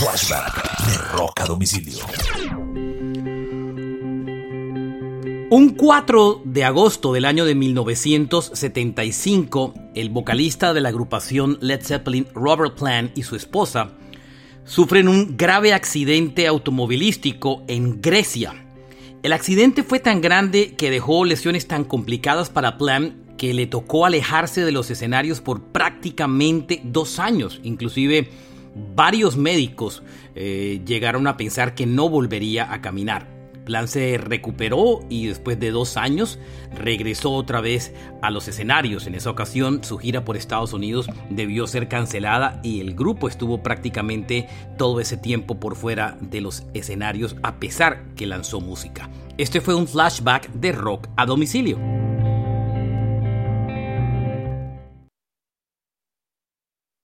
Flashback de Rock a Domicilio. Un 4 de agosto del año de 1975, el vocalista de la agrupación Led Zeppelin, Robert Plant, y su esposa sufren un grave accidente automovilístico en Grecia. El accidente fue tan grande que dejó lesiones tan complicadas para Plant que le tocó alejarse de los escenarios por prácticamente dos años. Inclusive varios médicos eh, llegaron a pensar que no volvería a caminar. Plan se recuperó y después de dos años regresó otra vez a los escenarios. En esa ocasión su gira por Estados Unidos debió ser cancelada y el grupo estuvo prácticamente todo ese tiempo por fuera de los escenarios a pesar que lanzó música. Este fue un flashback de rock a domicilio.